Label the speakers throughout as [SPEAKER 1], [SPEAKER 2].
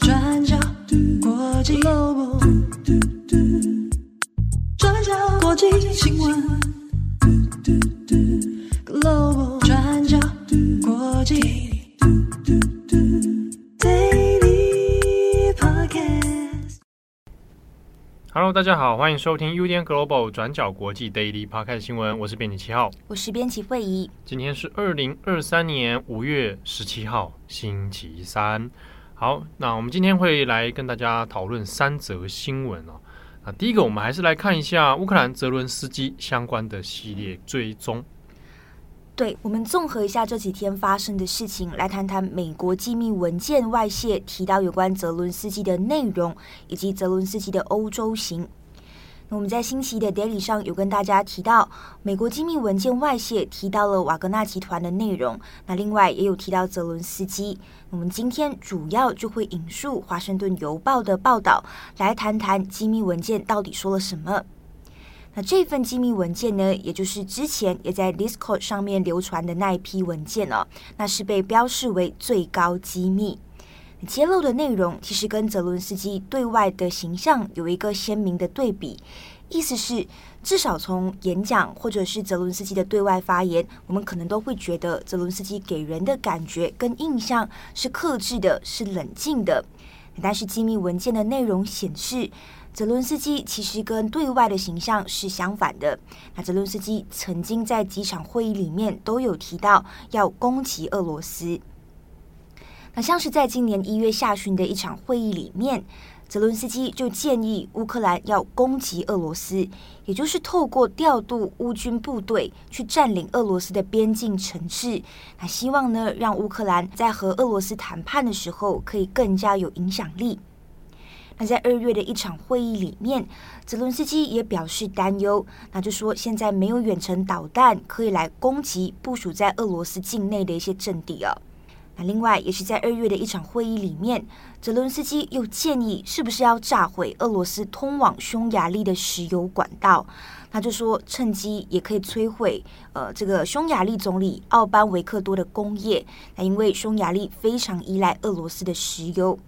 [SPEAKER 1] 转角国际 Global，转角国际新闻
[SPEAKER 2] Hello，大家好，欢迎收听 UDN Global 转角国际 Daily Podcast 新闻，我是编辑七号，
[SPEAKER 3] 我是编辑惠仪。
[SPEAKER 2] 今天是二零二三年五月十七号，星期三。好，那我们今天会来跟大家讨论三则新闻哦。那第一个，我们还是来看一下乌克兰泽伦斯基相关的系列追踪。
[SPEAKER 3] 对，我们综合一下这几天发生的事情，来谈谈美国机密文件外泄提到有关泽伦斯基的内容，以及泽伦斯基的欧洲行。那我们在星期一的 Daily 上有跟大家提到，美国机密文件外泄提到了瓦格纳集团的内容，那另外也有提到泽伦斯基。我们今天主要就会引述华盛顿邮报的报道，来谈谈机密文件到底说了什么。那这份机密文件呢，也就是之前也在 Discord 上面流传的那一批文件哦，那是被标示为最高机密。揭露的内容其实跟泽伦斯基对外的形象有一个鲜明的对比，意思是至少从演讲或者是泽伦斯基的对外发言，我们可能都会觉得泽伦斯基给人的感觉跟印象是克制的，是冷静的。但是机密文件的内容显示，泽伦斯基其实跟对外的形象是相反的。那泽伦斯基曾经在几场会议里面都有提到要攻击俄罗斯。那像是在今年一月下旬的一场会议里面，泽伦斯基就建议乌克兰要攻击俄罗斯，也就是透过调度乌军部队去占领俄罗斯的边境城市。那希望呢，让乌克兰在和俄罗斯谈判的时候可以更加有影响力。那在二月的一场会议里面，泽伦斯基也表示担忧，那就说现在没有远程导弹可以来攻击部署在俄罗斯境内的一些阵地啊。那另外也是在二月的一场会议里面，泽伦斯基又建议是不是要炸毁俄罗斯通往匈牙利的石油管道？他就说趁机也可以摧毁呃这个匈牙利总理奥班维克多的工业，那因为匈牙利非常依赖俄罗斯的石油。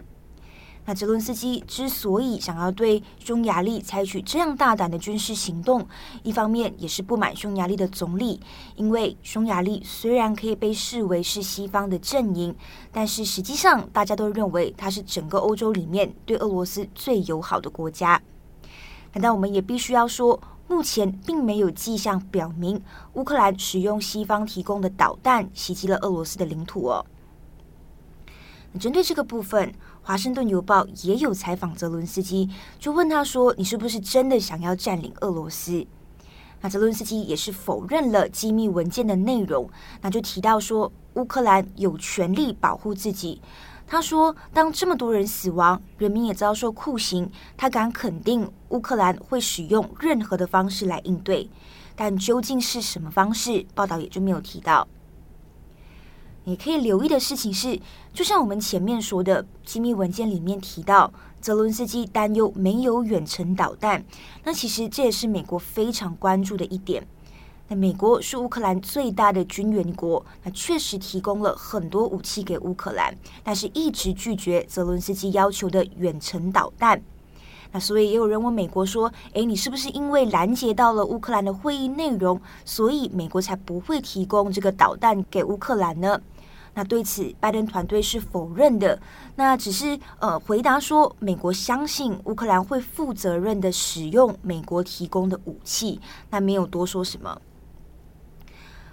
[SPEAKER 3] 那泽伦斯基之所以想要对匈牙利采取这样大胆的军事行动，一方面也是不满匈牙利的总理，因为匈牙利虽然可以被视为是西方的阵营，但是实际上大家都认为它是整个欧洲里面对俄罗斯最友好的国家。难道我们也必须要说，目前并没有迹象表明乌克兰使用西方提供的导弹袭击了俄罗斯的领土哦。针对这个部分，华盛顿邮报也有采访泽伦斯基，就问他说：“你是不是真的想要占领俄罗斯？”那泽伦斯基也是否认了机密文件的内容，那就提到说，乌克兰有权利保护自己。他说：“当这么多人死亡，人民也遭受酷刑，他敢肯定乌克兰会使用任何的方式来应对，但究竟是什么方式，报道也就没有提到。”你可以留意的事情是，就像我们前面说的，机密文件里面提到，泽伦斯基担忧没有远程导弹。那其实这也是美国非常关注的一点。那美国是乌克兰最大的军援国，那确实提供了很多武器给乌克兰，但是一直拒绝泽伦斯基要求的远程导弹。那所以也有人问美国说：“诶，你是不是因为拦截到了乌克兰的会议内容，所以美国才不会提供这个导弹给乌克兰呢？”那对此，拜登团队是否认的。那只是呃回答说，美国相信乌克兰会负责任的使用美国提供的武器，那没有多说什么。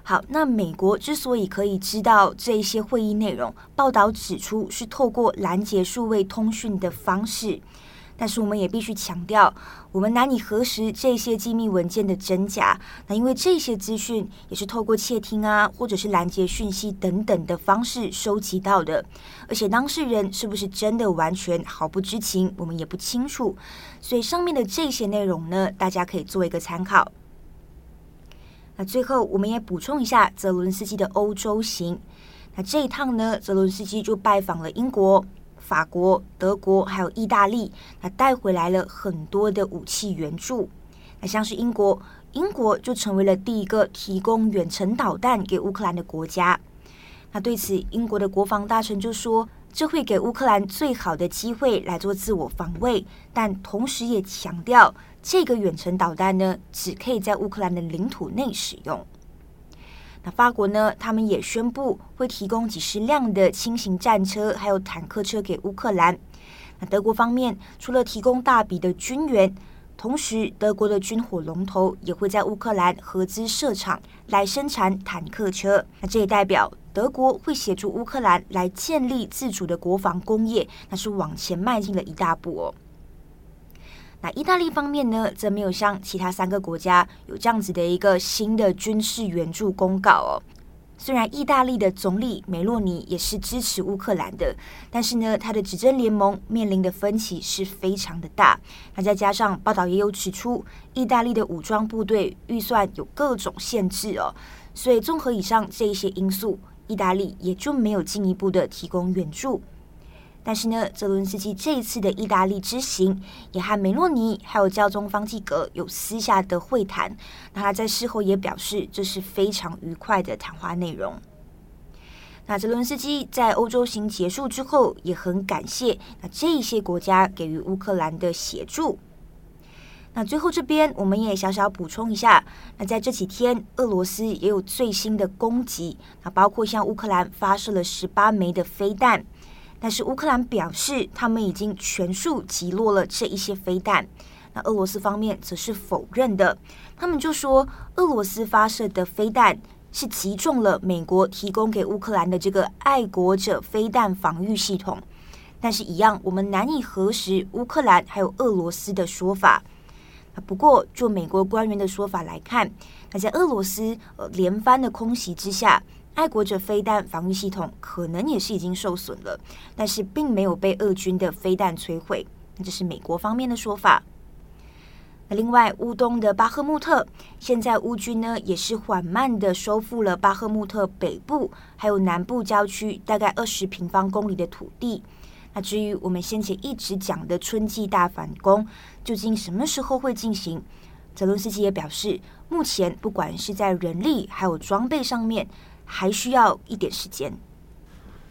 [SPEAKER 3] 好，那美国之所以可以知道这些会议内容，报道指出是透过拦截数位通讯的方式。但是我们也必须强调，我们难以核实这些机密文件的真假。那因为这些资讯也是透过窃听啊，或者是拦截讯息等等的方式收集到的，而且当事人是不是真的完全毫不知情，我们也不清楚。所以上面的这些内容呢，大家可以做一个参考。那最后我们也补充一下泽伦斯基的欧洲行。那这一趟呢，泽伦斯基就拜访了英国。法国、德国还有意大利，那带回来了很多的武器援助。那像是英国，英国就成为了第一个提供远程导弹给乌克兰的国家。那对此，英国的国防大臣就说，这会给乌克兰最好的机会来做自我防卫，但同时也强调，这个远程导弹呢，只可以在乌克兰的领土内使用。那法国呢，他们也宣布会提供几十辆的轻型战车，还有坦克车给乌克兰。那德国方面除了提供大笔的军援，同时德国的军火龙头也会在乌克兰合资设厂来生产坦克车。那这也代表德国会协助乌克兰来建立自主的国防工业，那是往前迈进了一大步哦。那意大利方面呢，则没有像其他三个国家有这样子的一个新的军事援助公告哦。虽然意大利的总理梅洛尼也是支持乌克兰的，但是呢，他的执政联盟面临的分歧是非常的大。那再加上报道也有指出，意大利的武装部队预算有各种限制哦，所以综合以上这一些因素，意大利也就没有进一步的提供援助。但是呢，泽伦斯基这一次的意大利之行，也和梅洛尼还有教宗方济各有私下的会谈。那他在事后也表示，这是非常愉快的谈话内容。那泽伦斯基在欧洲行结束之后，也很感谢那这一些国家给予乌克兰的协助。那最后这边我们也小小补充一下，那在这几天，俄罗斯也有最新的攻击，那包括向乌克兰发射了十八枚的飞弹。但是乌克兰表示，他们已经全数击落了这一些飞弹。那俄罗斯方面则是否认的，他们就说俄罗斯发射的飞弹是击中了美国提供给乌克兰的这个爱国者飞弹防御系统。但是，一样我们难以核实乌克兰还有俄罗斯的说法。不过，就美国官员的说法来看，那在俄罗斯呃连番的空袭之下。爱国者飞弹防御系统可能也是已经受损了，但是并没有被俄军的飞弹摧毁。那这是美国方面的说法。那另外，乌东的巴赫穆特，现在乌军呢也是缓慢的收复了巴赫穆特北部还有南部郊区大概二十平方公里的土地。那至于我们先前一直讲的春季大反攻，究竟什么时候会进行？泽伦斯基也表示，目前不管是在人力还有装备上面。还需要一点时间。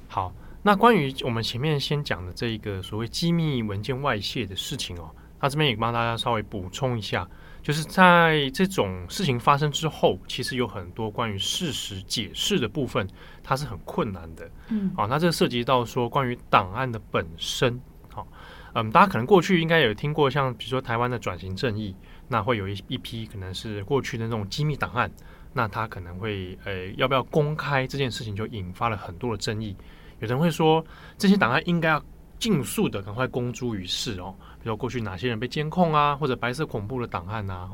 [SPEAKER 2] 好，那关于我们前面先讲的这一个所谓机密文件外泄的事情哦，那这边也帮大家稍微补充一下，就是在这种事情发生之后，其实有很多关于事实解释的部分，它是很困难的。嗯，好，那这涉及到说关于档案的本身，好，嗯，大家可能过去应该有听过，像比如说台湾的转型正义，那会有一一批可能是过去的那种机密档案。那他可能会，呃，要不要公开这件事情，就引发了很多的争议。有人会说，这些档案应该要尽速的赶快公诸于世哦，比如过去哪些人被监控啊，或者白色恐怖的档案啊。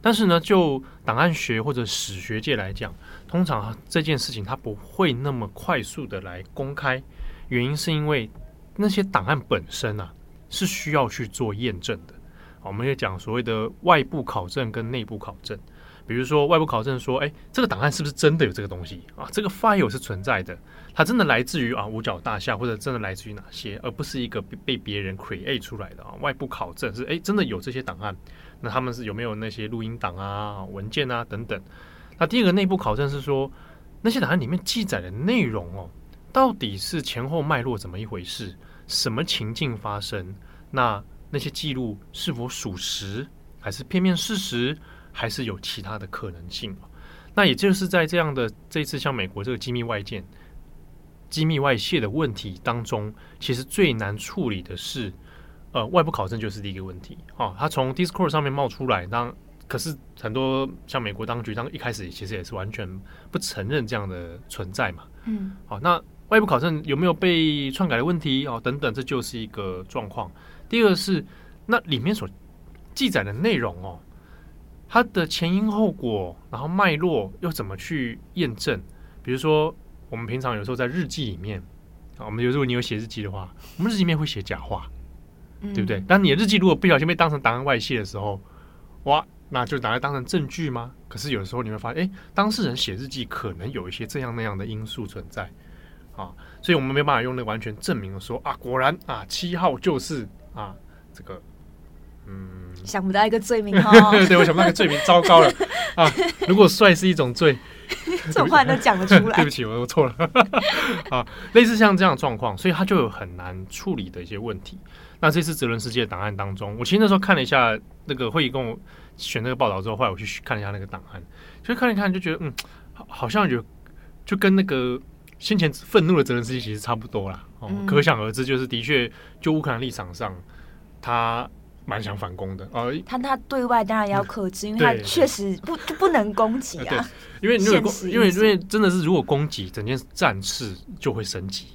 [SPEAKER 2] 但是呢，就档案学或者史学界来讲，通常这件事情它不会那么快速的来公开，原因是因为那些档案本身啊是需要去做验证的。我们也讲所谓的外部考证跟内部考证。比如说，外部考证说，哎，这个档案是不是真的有这个东西啊？这个 file 是存在的，它真的来自于啊五角大厦，或者真的来自于哪些，而不是一个被别人 create 出来的啊。外部考证是，哎，真的有这些档案，那他们是有没有那些录音档啊、文件啊等等？那第二个内部考证是说，那些档案里面记载的内容哦，到底是前后脉络怎么一回事？什么情境发生？那那些记录是否属实，还是片面事实？还是有其他的可能性，那也就是在这样的这次像美国这个机密外件、机密外泄的问题当中，其实最难处理的是，呃，外部考证就是第一个问题。哦，它从 Discord 上面冒出来，当可是很多像美国当局当一开始其实也是完全不承认这样的存在嘛。嗯，好，那外部考证有没有被篡改的问题？哦，等等，这就是一个状况。第二个是那里面所记载的内容哦。它的前因后果，然后脉络又怎么去验证？比如说，我们平常有时候在日记里面，啊，我们有时候你有写日记的话，我们日记里面会写假话，嗯、对不对？当你的日记如果不小心被当成档案外泄的时候，哇，那就拿来当成证据吗？可是有的时候你会发现，哎，当事人写日记可能有一些这样那样的因素存在，啊，所以我们没办法用那个完全证明说啊，果然啊，七号就是啊这个。嗯，
[SPEAKER 3] 想不到一个罪名哦。
[SPEAKER 2] 对，我想不到一个罪名，糟糕了 啊！如果帅是一种罪，
[SPEAKER 3] 这种话都讲得出来。
[SPEAKER 2] 对不起，我我错了。啊，类似像这样的状况，所以他就有很难处理的一些问题。那这次泽伦斯基的档案当中，我其实那时候看了一下那个会议跟我选那个报道之后，后来我去看了一下那个档案，所以看一看就觉得，嗯，好像有就跟那个先前愤怒的泽伦斯基其实差不多啦。哦，嗯、可想而知，就是的确就乌克兰立场上，他。蛮想反攻的哦，他
[SPEAKER 3] 他对外当然要克制，嗯、因为他确实不 不能攻击啊。
[SPEAKER 2] 啊因为因为因为因为真的是，如果攻击，整件战事就会升级。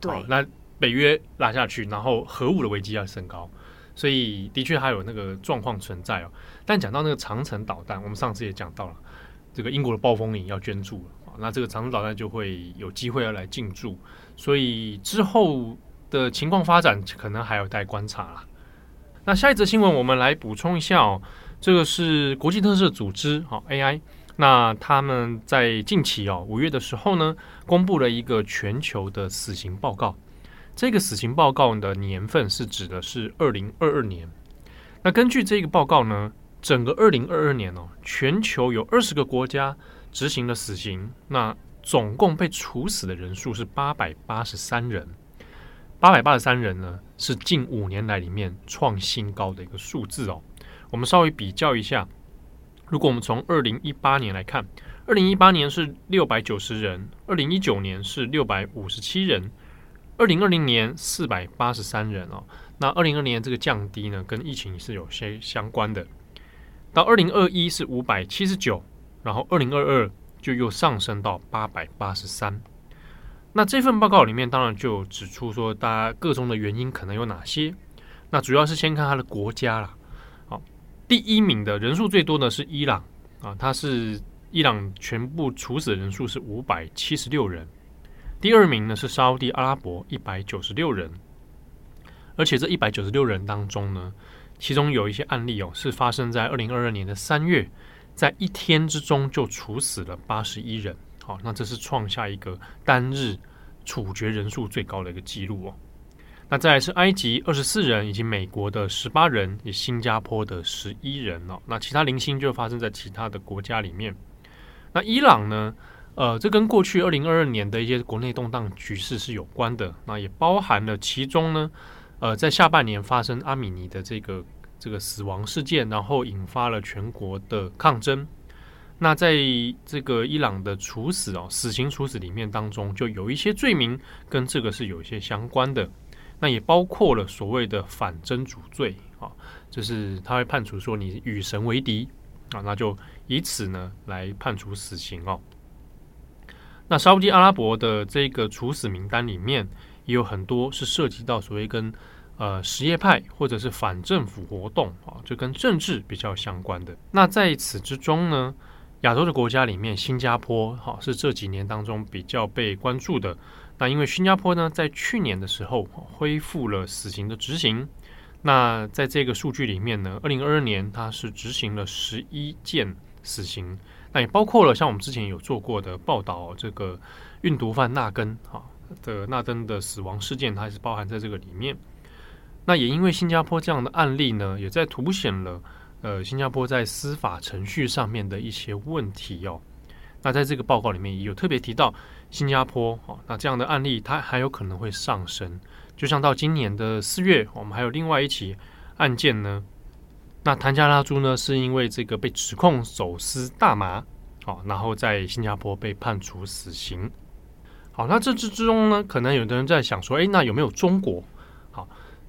[SPEAKER 3] 对、
[SPEAKER 2] 哦，那北约拉下去，然后核武的危机要升高，所以的确还有那个状况存在哦。但讲到那个长城导弹，我们上次也讲到了，这个英国的暴风影要捐助了，那这个长城导弹就会有机会要来进驻，所以之后的情况发展可能还有待观察啦。那下一则新闻，我们来补充一下哦。这个是国际特色组织，好 AI。那他们在近期哦，五月的时候呢，公布了一个全球的死刑报告。这个死刑报告的年份是指的是二零二二年。那根据这个报告呢，整个二零二二年哦，全球有二十个国家执行了死刑。那总共被处死的人数是八百八十三人。八百八十三人呢，是近五年来里面创新高的一个数字哦。我们稍微比较一下，如果我们从二零一八年来看，二零一八年是六百九十人，二零一九年是六百五十七人，二零二零年四百八十三人哦。那二零二零年这个降低呢，跟疫情是有些相关的。到二零二一是五百七十九，然后二零二二就又上升到八百八十三。那这份报告里面当然就指出说，大家个中的原因可能有哪些？那主要是先看他的国家啦。好，第一名的人数最多的是伊朗啊，他是伊朗全部处死人数是五百七十六人。第二名呢是沙乌地阿拉伯一百九十六人，而且这一百九十六人当中呢，其中有一些案例哦，是发生在二零二二年的三月，在一天之中就处死了八十一人。好，那这是创下一个单日处决人数最高的一个记录哦。那再来是埃及二十四人，以及美国的十八人，以新加坡的十一人哦。那其他零星就发生在其他的国家里面。那伊朗呢？呃，这跟过去二零二二年的一些国内动荡局势是有关的。那也包含了其中呢，呃，在下半年发生阿米尼的这个这个死亡事件，然后引发了全国的抗争。那在这个伊朗的处死哦，死刑处死里面当中，就有一些罪名跟这个是有一些相关的。那也包括了所谓的反真主罪啊，就是他会判处说你与神为敌啊，那就以此呢来判处死刑哦。那沙乌地阿拉伯的这个处死名单里面也有很多是涉及到所谓跟呃什叶派或者是反政府活动啊，就跟政治比较相关的。那在此之中呢，亚洲的国家里面，新加坡哈是这几年当中比较被关注的。那因为新加坡呢，在去年的时候恢复了死刑的执行。那在这个数据里面呢，二零二二年它是执行了十一件死刑。那也包括了像我们之前有做过的报道，这个运毒犯纳根哈的纳登的死亡事件，它也是包含在这个里面。那也因为新加坡这样的案例呢，也在凸显了。呃，新加坡在司法程序上面的一些问题哦，那在这个报告里面也有特别提到新加坡哦，那这样的案例它还有可能会上升，就像到今年的四月，我们还有另外一起案件呢，那谭加拉朱呢是因为这个被指控走私大麻，好，然后在新加坡被判处死刑。好，那这之之中呢，可能有的人在想说，诶，那有没有中国？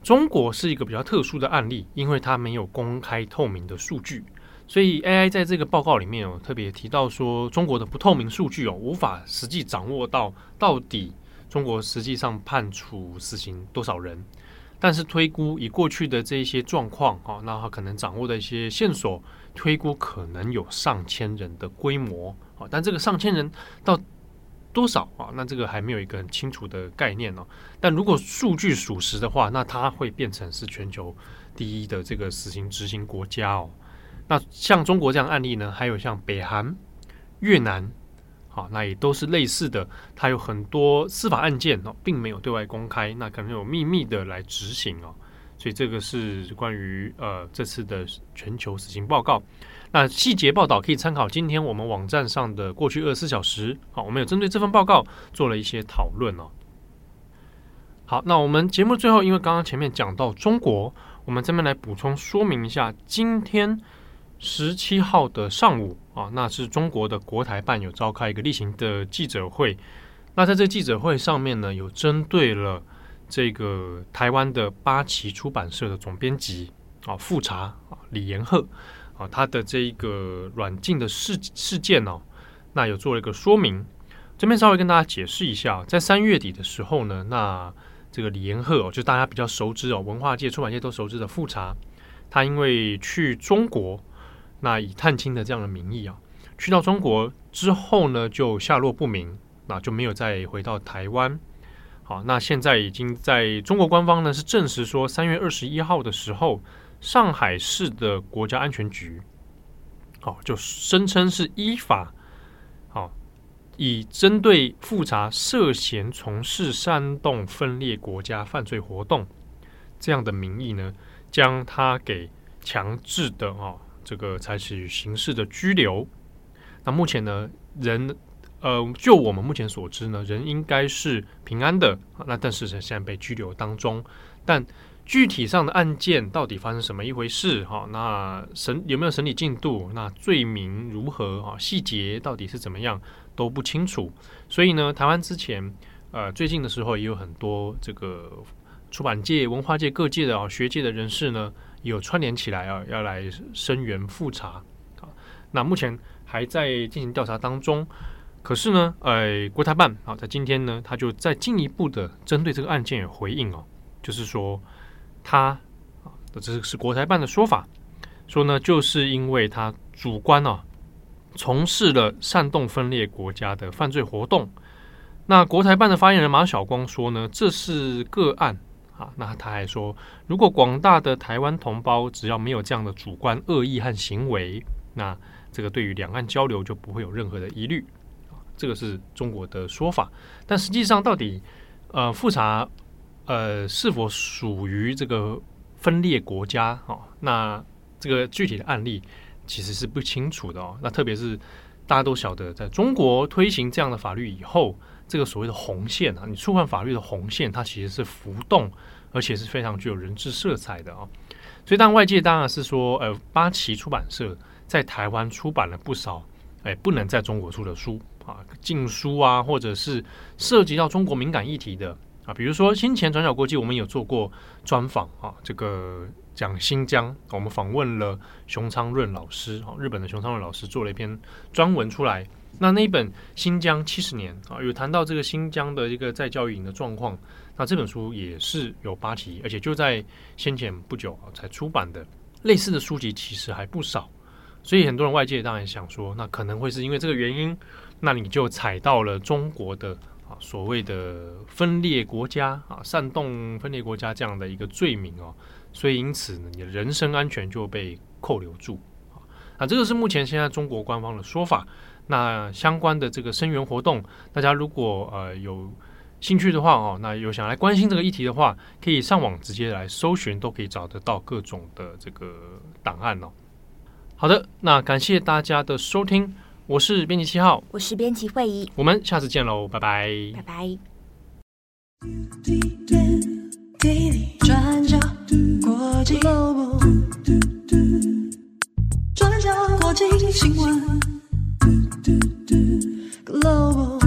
[SPEAKER 2] 中国是一个比较特殊的案例，因为它没有公开透明的数据，所以 AI 在这个报告里面有特别提到说，中国的不透明数据哦，无法实际掌握到到底中国实际上判处死刑多少人，但是推估以过去的这一些状况啊，那他可能掌握的一些线索，推估可能有上千人的规模啊，但这个上千人到多少啊？那这个还没有一个很清楚的概念哦。但如果数据属实的话，那它会变成是全球第一的这个死刑执行国家哦。那像中国这样案例呢，还有像北韩、越南，好，那也都是类似的。它有很多司法案件哦，并没有对外公开，那可能有秘密的来执行哦。所以这个是关于呃这次的全球死刑报告。那细节报道可以参考今天我们网站上的过去二十四小时。好，我们有针对这份报告做了一些讨论哦。好，那我们节目最后，因为刚刚前面讲到中国，我们这边来补充说明一下，今天十七号的上午啊，那是中国的国台办有召开一个例行的记者会。那在这记者会上面呢，有针对了这个台湾的八旗出版社的总编辑啊，富察啊，李延鹤。啊，他的这一个软禁的事事件哦，那有做了一个说明，这边稍微跟大家解释一下，在三月底的时候呢，那这个李延贺哦，就大家比较熟知哦，文化界、出版界都熟知的富察，他因为去中国，那以探亲的这样的名义啊，去到中国之后呢，就下落不明，那就没有再回到台湾。好，那现在已经在中国官方呢是证实说，三月二十一号的时候。上海市的国家安全局，好，就声称是依法，好，以针对复查涉嫌从事煽动分裂国家犯罪活动这样的名义呢，将他给强制的啊，这个采取刑事的拘留。那目前呢，人呃，就我们目前所知呢，人应该是平安的，那但是现在被拘留当中，但。具体上的案件到底发生什么一回事？哈，那审有没有审理进度？那罪名如何？哈，细节到底是怎么样都不清楚。所以呢，台湾之前呃最近的时候也有很多这个出版界、文化界各界的啊学界的人士呢，有串联起来啊，要来声援富察。那目前还在进行调查当中。可是呢，呃，国台办啊，在今天呢，他就再进一步的针对这个案件有回应哦，就是说。他啊，这是是国台办的说法，说呢，就是因为他主观啊，从事了煽动分裂国家的犯罪活动。那国台办的发言人马晓光说呢，这是个案啊。那他还说，如果广大的台湾同胞只要没有这样的主观恶意和行为，那这个对于两岸交流就不会有任何的疑虑。这个是中国的说法，但实际上到底呃复查。呃，是否属于这个分裂国家？哦，那这个具体的案例其实是不清楚的哦。那特别是大家都晓得，在中国推行这样的法律以后，这个所谓的红线啊，你触犯法律的红线，它其实是浮动，而且是非常具有人质色彩的哦。所以，当外界当然是说，呃，八旗出版社在台湾出版了不少，哎，不能在中国出的书啊，禁书啊，或者是涉及到中国敏感议题的。比如说先前转角国际，我们有做过专访啊，这个讲新疆，我们访问了熊昌润老师，啊，日本的熊昌润老师做了一篇专文出来。那那一本《新疆七十年》啊，有谈到这个新疆的一个在教育营的状况。那这本书也是有八旗，而且就在先前不久才出版的。类似的书籍其实还不少，所以很多人外界当然想说，那可能会是因为这个原因，那你就踩到了中国的。所谓的分裂国家啊，煽动分裂国家这样的一个罪名哦，所以因此呢，你的人身安全就被扣留住啊。那这个是目前现在中国官方的说法。那相关的这个声援活动，大家如果呃有兴趣的话哦，那有想来关心这个议题的话，可以上网直接来搜寻，都可以找得到各种的这个档案哦。好的，那感谢大家的收听。我是编辑七号，
[SPEAKER 3] 我是编辑慧仪，
[SPEAKER 2] 我们下次见喽，拜拜，
[SPEAKER 3] 拜拜。
[SPEAKER 1] 转角国际转角国际新闻 Global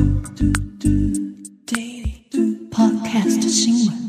[SPEAKER 1] Daily Podcast 新闻。